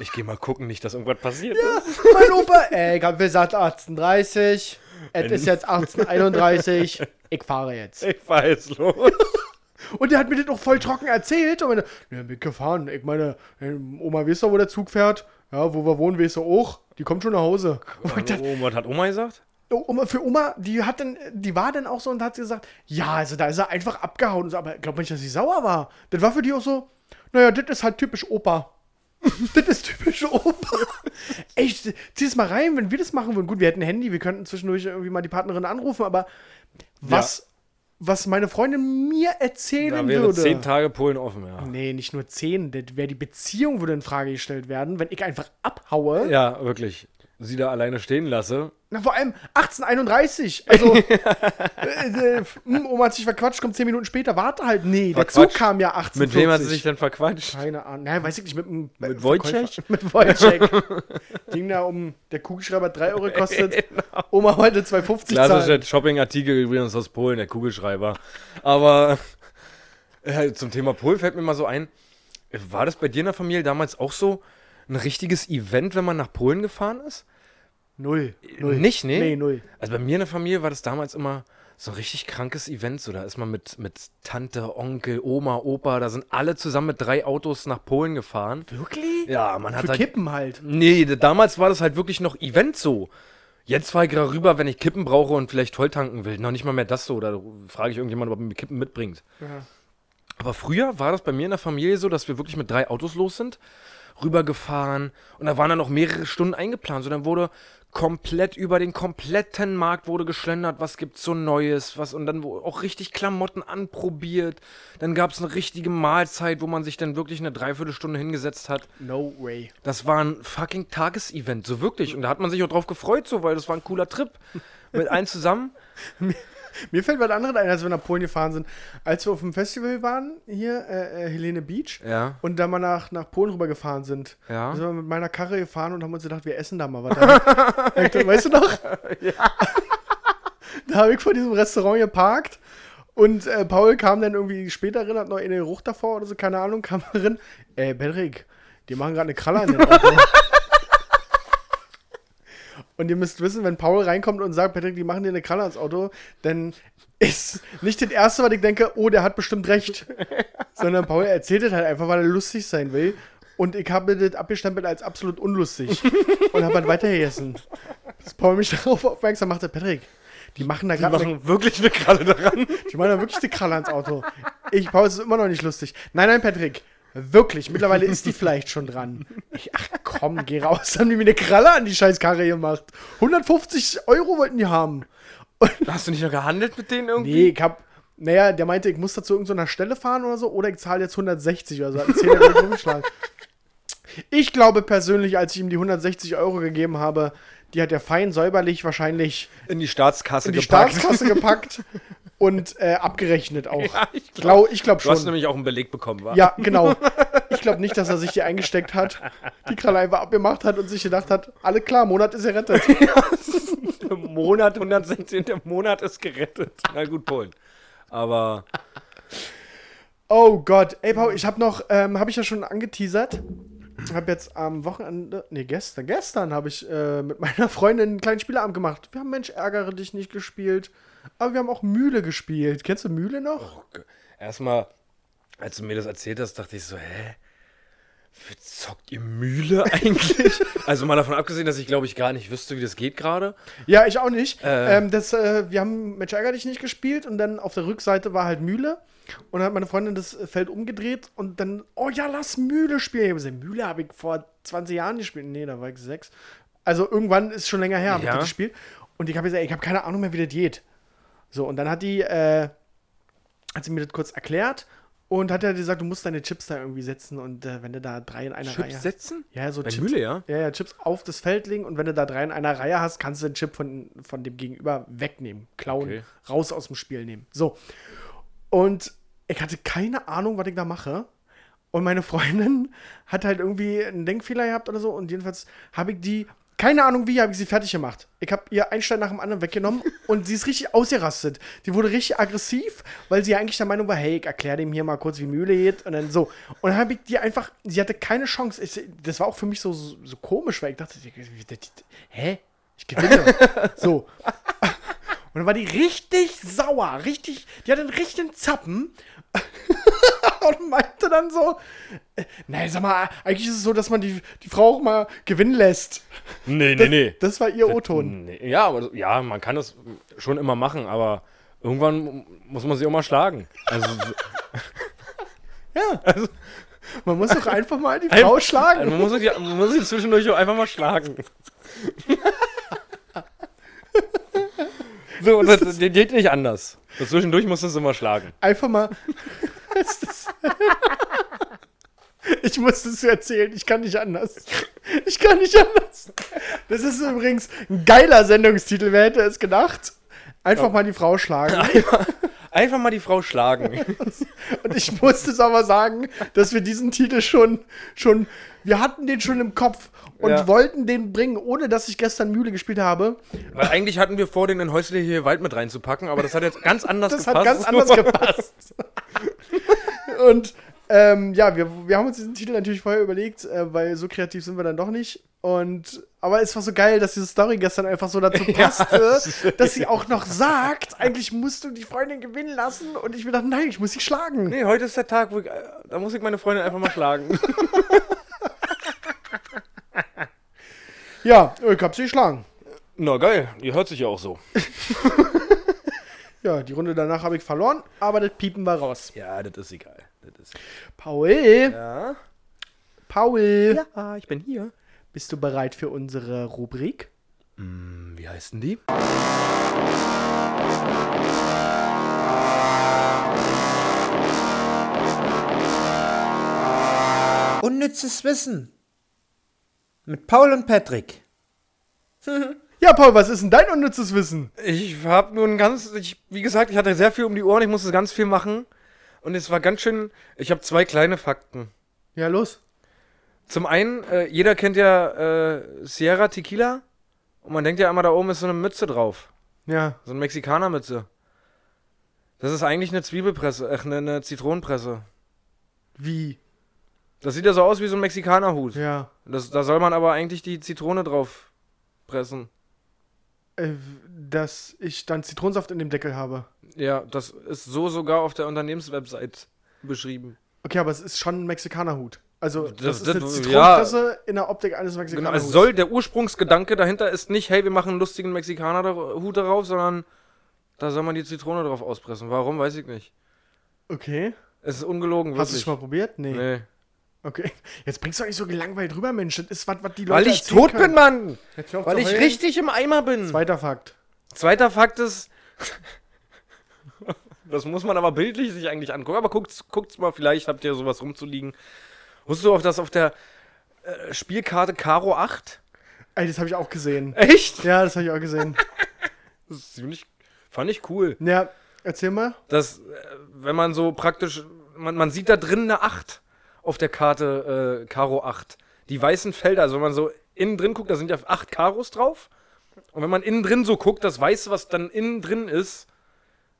Ich gehe mal gucken, nicht, dass irgendwas passiert ist. *laughs* mein Opa, ey, ich hab gesagt 18.30 es ist jetzt 18.31 ich fahre jetzt. Ich fahr jetzt los. *laughs* Und der hat mir das auch voll trocken erzählt. Und meine, ja, mitgefahren. Ich meine, Oma, weißt du, wo der Zug fährt? Ja, wo wir wohnen, weißt du auch. Die kommt schon nach Hause. Und dachte, Oh, was hat Oma gesagt? Oh, Oma, für Oma, die hat dann, die war dann auch so und hat sie gesagt, ja, also da ist er einfach abgehauen. Und so, aber ich glaube nicht, dass sie sauer war. Das war für die auch so, naja, das ist halt typisch Opa. *laughs* das ist typisch Opa. *laughs* Echt, zieh es mal rein, wenn wir das machen würden. Gut, wir hätten ein Handy, wir könnten zwischendurch irgendwie mal die Partnerin anrufen, aber was, was meine Freundin mir erzählen Da wäre würde. zehn Tage Polen offen, ja. Nee, nicht nur zehn. Das wäre die Beziehung würde in Frage gestellt werden, wenn ich einfach abhaue. Ja, wirklich. Sie da alleine stehen lasse. Na, vor allem 1831. Also, *laughs* äh, äh, hm, Oma hat sich verquatscht, kommt 10 Minuten später. Warte halt. Nee, der Zug kam ja 1840. Mit wem hat sie sich denn verquatscht? Keine Ahnung. Nein, weiß ich nicht. Mit, dem Mit Wojciech? Mit Wojciech. *laughs* Ging da um, der Kugelschreiber 3 Euro kostet. Oma heute 2,50 Klassischer zahlen. Shopping-Artikel übrigens aus Polen, der Kugelschreiber. Aber äh, zum Thema Polen fällt mir mal so ein, war das bei dir in der Familie damals auch so ein richtiges Event, wenn man nach Polen gefahren ist? Null. Null. Nicht, nee? Nee, null. Also bei mir in der Familie war das damals immer so ein richtig krankes Event. So, da ist man mit, mit Tante, Onkel, Oma, Opa, da sind alle zusammen mit drei Autos nach Polen gefahren. Wirklich? Ja, man hat Für halt Kippen halt. Nee, damals war das halt wirklich noch Event so. Jetzt fahre ich gerade rüber, wenn ich Kippen brauche und vielleicht voll tanken will. Noch nicht mal mehr das so. Da frage ich irgendjemanden, ob er mir Kippen mitbringt. Ja. Aber früher war das bei mir in der Familie so, dass wir wirklich mit drei Autos los sind, rübergefahren und da waren dann noch mehrere Stunden eingeplant. So, dann wurde komplett über den kompletten Markt wurde geschlendert, was gibt's so Neues, was und dann wo- auch richtig Klamotten anprobiert. Dann gab es eine richtige Mahlzeit, wo man sich dann wirklich eine Dreiviertelstunde hingesetzt hat. No way. Das war ein fucking Tagesevent, so wirklich. Und da hat man sich auch drauf gefreut, so, weil das war ein cooler Trip. Mit allen zusammen. *laughs* *laughs* Mir fällt was anderes ein, als wir nach Polen gefahren sind. Als wir auf dem Festival waren, hier, äh, äh, Helene Beach, Ja. und da mal nach, nach Polen rübergefahren sind. Ja. Sind wir mit meiner Karre gefahren und haben uns gedacht, wir essen da mal was. Da- *laughs* weißt du noch? *laughs* Ja. Da habe ich vor diesem Restaurant geparkt und äh, Paul kam dann irgendwie später rein, hat noch eine Geruch davor oder so, keine Ahnung, kam rein. Ey, Patrick, die machen gerade eine Kralle an dem Auto. Und ihr müsst wissen, wenn Paul reinkommt und sagt, Patrick, die machen dir eine Kralle ans Auto, dann ist nicht das Erste, was ich denke, oh, der hat bestimmt recht. *laughs* Sondern Paul erzählt das halt einfach, weil er lustig sein will. Und ich habe das abgestempelt als absolut unlustig. *laughs* und habe halt weitergegessen. Bis Paul mich *laughs* darauf aufmerksam machte, Patrick, die machen da Die gerade eine machen wirklich eine Kralle daran. die machen da wirklich die Kralle ans Auto. Ich, Paul, es ist immer noch nicht lustig. Nein, nein, Patrick. Wirklich. Mittlerweile ist die *laughs* vielleicht schon dran. Ich, ach komm, geh raus. Haben die mir eine Kralle an die Scheißkarre gemacht. 150 Euro wollten die haben. Hast du nicht noch gehandelt mit denen irgendwie? Nee, ich hab. Naja, der meinte, ich muss da zu irgendeiner Stelle fahren oder so, oder ich zahle jetzt 160 oder so. Hat einen Zehner gleich umgeschlagen. Ich glaube persönlich, als ich ihm die 160 Euro gegeben habe, die hat er fein säuberlich wahrscheinlich In die Staatskasse in die gepackt. Staatskasse gepackt *laughs* und äh, abgerechnet auch. *laughs* Ja, ich glaub- Glau, ich glaube Du hast schon. nämlich auch einen Beleg bekommen, wa? Ja, genau. *laughs* Ich glaube nicht, dass er sich die eingesteckt hat, die Kralle einfach abgemacht hat und sich gedacht hat, alle klar, Monat ist gerettet. *laughs* Im Monat 116, der Monat ist gerettet. Na gut, Polen. Aber Oh Gott. Ey, Paul, ich habe noch, ähm, habe ich ja schon angeteasert. Habe jetzt am Wochenende, nee, gestern, gestern habe ich äh, mit meiner Freundin einen kleinen Spieleabend gemacht. Wir haben Mensch, ärgere dich nicht gespielt. Aber wir haben auch Mühle gespielt. Kennst du Mühle noch? erstmal, als du mir das erzählt hast, dachte ich so, hä? Wie Zockt ihr Mühle *laughs* eigentlich? also mal davon abgesehen, dass ich glaube ich gar nicht wüsste, wie das geht gerade. Ja, ich auch nicht. Äh. Ähm, das, äh, wir haben Mensch, ärgere dich nicht gespielt und dann auf der Rückseite war halt Mühle. Und dann hat meine Freundin das Feld umgedreht und dann, oh ja, lass Mühle spielen. Ich hab gesagt, Mühle habe ich vor 20 Jahren gespielt. Nee, da war ich sechs. Also irgendwann ist schon länger her, habe Ja. ich das gespielt. Und ich habe gesagt, ey, ich habe keine Ahnung mehr, wie das geht. So, und dann hat die, äh, hat sie mir das kurz erklärt und hat ja gesagt, du musst deine Chips da irgendwie setzen und äh, wenn du da drei in einer Reihe Chips setzen? ja, so Bei Chips, Mühle, ja? Ja, ja, Chips auf das Feld legen und wenn du da drei in einer Reihe hast, kannst du den Chip von, von dem Gegenüber wegnehmen, klauen, Okay. raus aus dem Spiel nehmen. So. Und ich hatte keine Ahnung, was ich da mache. Und meine Freundin *laughs* hat halt irgendwie einen Denkfehler gehabt oder so. Und jedenfalls habe ich die, keine Ahnung wie, habe ich sie fertig gemacht. Ich habe ihr einen Stein nach dem anderen weggenommen *laughs* und sie ist richtig ausgerastet. Die wurde richtig aggressiv, weil sie eigentlich der Meinung war, hey, ich erkläre dem hier mal kurz, wie Mühle geht. Und dann so. Und dann habe ich die einfach, sie hatte keine Chance. Ich, das war auch für mich so, so, so komisch, weil ich dachte, hä? Ich gewinne. *laughs* so. Und dann war die richtig sauer, richtig, die hatte einen richtigen Zappen *laughs* und meinte dann so, äh, nein, sag mal, eigentlich ist es so, dass man die, die Frau auch mal gewinnen lässt. Nee, Das, das war ihr O-Ton. Nee, ja, aber ja, man kann das schon immer machen, aber irgendwann muss man sie auch mal schlagen. Also, *laughs* Ja. man muss doch einfach mal die *laughs* Frau also schlagen. man, muss sie, man muss sie zwischendurch auch einfach mal schlagen. So, das, das geht nicht anders. Das zwischendurch musst du es immer schlagen. Einfach mal. Das- ich muss es erzählen, ich kann nicht anders. Ich kann nicht anders. Das ist übrigens ein geiler Sendungstitel, wer hätte es gedacht? Einfach mal die Frau schlagen. *laughs* *laughs* Einfach mal die Frau schlagen. *laughs* Und ich muss es aber sagen, dass wir diesen Titel schon, schon, wir hatten den schon im Kopf und Ja. wollten den bringen, ohne dass ich gestern Mühle gespielt habe. Weil eigentlich hatten wir vor, den in häusliche Gewalt mit reinzupacken, aber das hat jetzt ganz anders Das gepasst. hat ganz anders gepasst. *laughs* und ähm, ja, wir, wir haben uns diesen Titel natürlich vorher überlegt, äh, weil so kreativ sind wir dann doch nicht. Und aber es war so geil, dass diese Story gestern einfach so dazu *laughs* passte, dass sie auch noch sagt, eigentlich musst du die Freundin gewinnen lassen. Und ich mir dachte, nein, ich muss sie schlagen. Nee, heute ist der Tag, wo ich, äh, da muss ich meine Freundin einfach mal schlagen. *laughs* Ja, ich hab sie geschlagen. Na geil, die hört sich ja auch so. *laughs* Ja, die Runde danach habe ich verloren, aber das Piepen war raus. Ja, das ist egal. Das ist Paul, ja. Paul, ja, ich bin hier. Bist du bereit für unsere Rubrik? Wie heißen die? Unnützes Wissen. Mit Paul und Patrick. *laughs* Ja, Paul, was ist denn dein unnützes Wissen? Ich habe nur ein ganz, ich, wie gesagt, ich hatte sehr viel um die Ohren, ich musste ganz viel machen. Und es war ganz schön, ich habe zwei kleine Fakten. Ja, los. Zum einen, äh, jeder kennt ja äh, Sierra Tequila. Und man denkt ja immer, da oben ist so eine Mütze drauf. Ja, So eine Mexikanermütze. Das ist eigentlich eine Zwiebelpresse, äh, eine, eine Zitronenpresse. wie? Das sieht ja so aus wie so ein Mexikanerhut. Ja. Das, da soll man aber eigentlich die Zitrone drauf pressen. Äh, dass ich dann Zitronensaft in dem Deckel habe. Ja, das ist so sogar auf der Unternehmenswebsite beschrieben. Okay, aber es ist schon ein Mexikanerhut. Also, das, Das- ist eine das- Zitronenpresse in der Optik eines Genau, Mexikanerhuts. es soll, der Ursprungsgedanke dahinter ist nicht, hey, wir machen einen lustigen Mexikaner-Hut darauf, sondern da soll man die Zitrone drauf auspressen. Warum, weiß ich nicht. Okay. Es ist ungelogen, Hast du es wirklich. schon mal probiert? Nee. Nee. Okay. Jetzt bringst du nicht so gelangweilt rüber, Mensch. Das ist was, was die Leute Weil ich tot können. bin, Mann! Weil ich heulen. richtig im Eimer bin. Zweiter Fakt. Zweiter Fakt ist, *laughs* das muss man aber bildlich sich eigentlich angucken. Aber guckt's, guckt's mal, vielleicht habt ihr sowas rumzuliegen. Wusstest du, auf das auf der äh, Spielkarte Karo 8? Ey, das habe ich auch gesehen. Echt? Ja, das habe ich auch gesehen. *laughs* Das ist ziemlich, fand ich cool. ja, erzähl mal. dass, äh, wenn man so praktisch, man, man sieht da drin eine 8 auf der Karte äh, Karo 8. Die weißen Felder, also wenn man so innen drin guckt, da sind ja 8 Karos drauf. Und wenn man innen drin so guckt, das Weiße, was dann innen drin ist,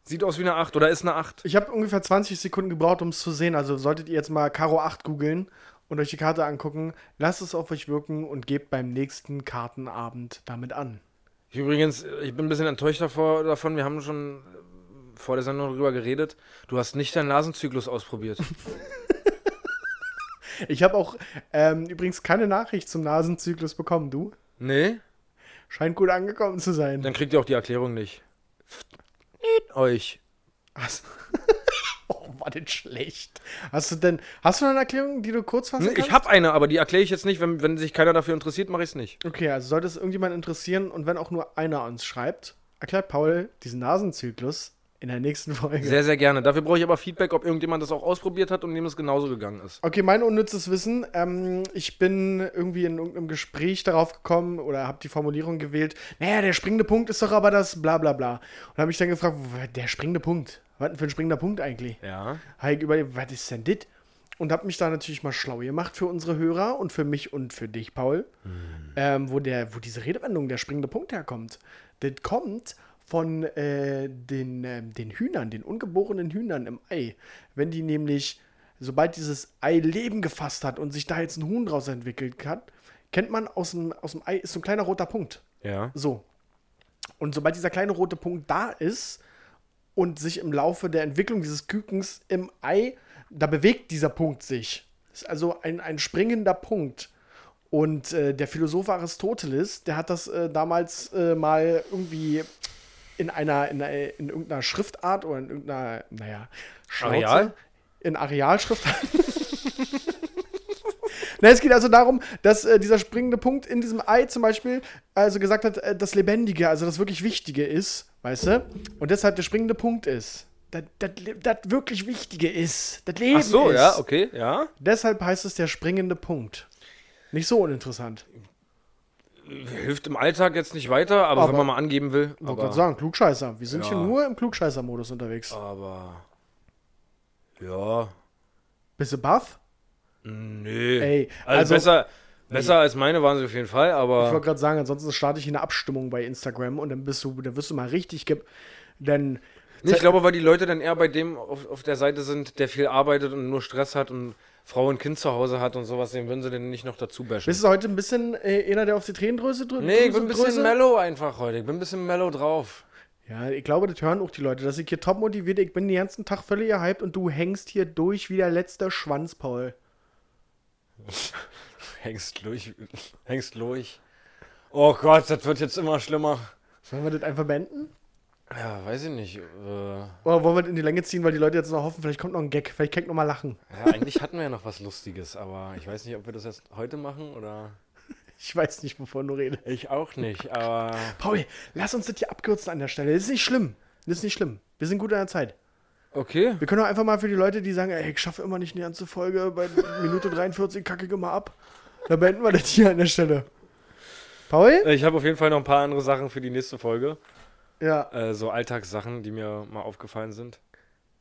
Sieht aus wie eine 8 oder ist eine 8. Ich habe ungefähr 20 Sekunden gebraucht, um es zu sehen. Also solltet ihr jetzt mal Karo 8 googeln und euch die Karte angucken, lasst es auf euch wirken und gebt beim nächsten Kartenabend damit an. Ich übrigens, ich bin ein bisschen enttäuscht davor, davon. Wir haben schon vor der Sendung darüber geredet. Du hast nicht deinen Nasenzyklus ausprobiert. *laughs* Ich habe auch ähm, übrigens keine Nachricht zum Nasenzyklus bekommen. Du? nee? Scheint gut angekommen zu sein. Dann kriegt ihr auch die Erklärung nicht. Euch. Was? *laughs* oh, war denn schlecht. Hast du denn, hast du noch eine Erklärung, die du kurz fassen Nee, kannst? Ich habe eine, aber die erkläre ich jetzt nicht. Wenn, wenn sich keiner dafür interessiert, mache ich es nicht. Okay, also sollte es irgendjemand interessieren und wenn auch nur einer uns schreibt, erklärt Paul diesen Nasenzyklus in der nächsten Folge. Sehr, sehr gerne. Dafür brauche ich aber Feedback, ob irgendjemand das auch ausprobiert hat und dem es genauso gegangen ist. Okay, mein unnützes Wissen. Ähm, ich bin irgendwie in irgendeinem Gespräch darauf gekommen oder habe die Formulierung gewählt, naja, der springende Punkt ist doch aber das bla bla bla. Und habe mich dann gefragt, der springende Punkt? Was denn für ein springender Punkt eigentlich? Ja. Habe ich überlegt, was ist denn dit? Und habe mich da natürlich mal schlau gemacht für unsere Hörer und für mich und für dich, Paul, ähm, wo, der, wo diese Redewendung, der springende Punkt herkommt. Das kommt von äh, den, ähm, den Hühnern, den ungeborenen Hühnern im Ei. Wenn die nämlich, sobald dieses Ei Leben gefasst hat und sich da jetzt ein Huhn draus entwickelt hat, kennt man aus dem, aus dem Ei ist so ein kleiner roter Punkt. Ja. So. Und sobald dieser kleine rote Punkt da ist und sich im Laufe der Entwicklung dieses Kükens im Ei, da bewegt dieser Punkt sich. Das ist also ein, ein springender Punkt. Und äh, der Philosoph Aristoteles, der hat das äh, damals äh, mal irgendwie in einer, in, einer, in irgendeiner Schriftart oder in irgendeiner, naja, Schnauze, Areal? in Arealschriftart. *laughs* Na, es geht also darum, dass äh, dieser springende Punkt in diesem Ei zum Beispiel also gesagt hat, äh, das Lebendige, also das wirklich Wichtige ist, weißt du? Und deshalb der springende Punkt ist. Das, das, das wirklich Wichtige ist. Das Leben Ach so, ist. ja, okay, ja. Deshalb heißt es der springende Punkt. Nicht so uninteressant. Hilft im Alltag jetzt nicht weiter, aber, Aber- wenn man mal angeben will. Ich wollte gerade sagen, Klugscheißer. Wir sind Ja. hier nur im Klugscheißer-Modus unterwegs. aber. Ja. Bist du baff? Nee. Ey, also, also- besser, besser als meine waren sie auf jeden Fall, Ich aber. wollte gerade sagen, ansonsten starte ich eine Abstimmung bei Instagram und dann bist du, dann wirst du mal richtig ge denn Nee, ich glaube, weil die Leute dann eher bei dem auf, auf der Seite sind, der viel arbeitet und nur Stress hat und Frau und Kind zu Hause hat und sowas, den würden sie denn nicht noch dazu bashen. bist du heute ein bisschen äh, einer, der auf die Tränendrüse drückt? Nee, ich bin ein bisschen mellow einfach heute. Ich bin ein bisschen mellow drauf. Ja, ich glaube, das hören auch die Leute, dass ich hier top motiviert, ich bin den ganzen Tag völlig hyped und du hängst hier durch wie der letzte Schwanz, Paul. *laughs* Hängst durch. Hängst durch. Oh Gott, das wird jetzt immer schlimmer. Sollen wir das einfach beenden? Ja, weiß ich nicht. Äh, Oder wollen wir in die Länge ziehen, weil die Leute jetzt noch hoffen, vielleicht kommt noch ein Gag, vielleicht kann ich noch mal lachen. ja, eigentlich hatten wir ja noch was Lustiges, aber ich weiß nicht, ob wir das jetzt heute machen oder. *laughs* Ich weiß nicht, wovon du redest. Ich auch nicht, aber. Paul, lass uns das hier abkürzen an der Stelle. Das ist nicht schlimm. Das ist nicht schlimm. Wir sind gut an der Zeit. Okay. Wir können auch einfach mal für die Leute, die sagen, ey, ich schaffe immer nicht eine ganze Folge, bei Minute 43 kacke ich immer ab. Da beenden wir das hier an der Stelle. Paul? Ich habe auf jeden Fall noch ein paar andere Sachen für die nächste Folge. Ja. Äh, so Alltagssachen, die mir mal aufgefallen sind.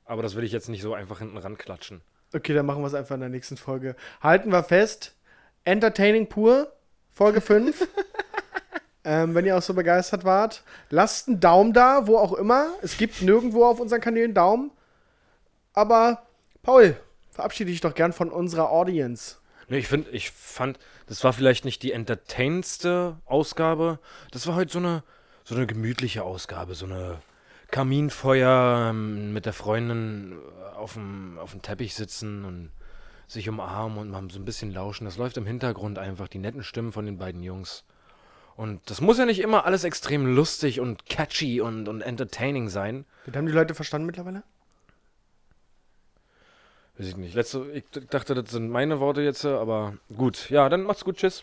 Aber das will ich jetzt nicht so einfach hinten ranklatschen. Okay, dann machen wir es einfach in der nächsten Folge. Halten wir fest. Entertaining pur, Folge 5. *laughs* ähm, wenn ihr auch so begeistert wart, lasst einen Daumen da, wo auch immer. Es gibt nirgendwo auf unseren Kanälen Daumen. Aber, Paul, verabschiede dich doch gern von unserer Audience. Nee, ich finde, ich fand, das war vielleicht nicht die entertainendste Ausgabe. Das war heute so eine, so eine gemütliche Ausgabe, so eine Kaminfeuer ähm, mit der Freundin äh, auf dem, auf dem Teppich sitzen und sich umarmen und mal so ein bisschen lauschen. Das läuft im Hintergrund einfach, die netten Stimmen von den beiden Jungs. Und das muss ja nicht immer alles extrem lustig und catchy und, und entertaining sein. Das haben die Leute verstanden mittlerweile? Weiß ich nicht. Letzte, ich dachte, das sind meine Worte jetzt, aber gut. Ja, dann macht's gut. Tschüss.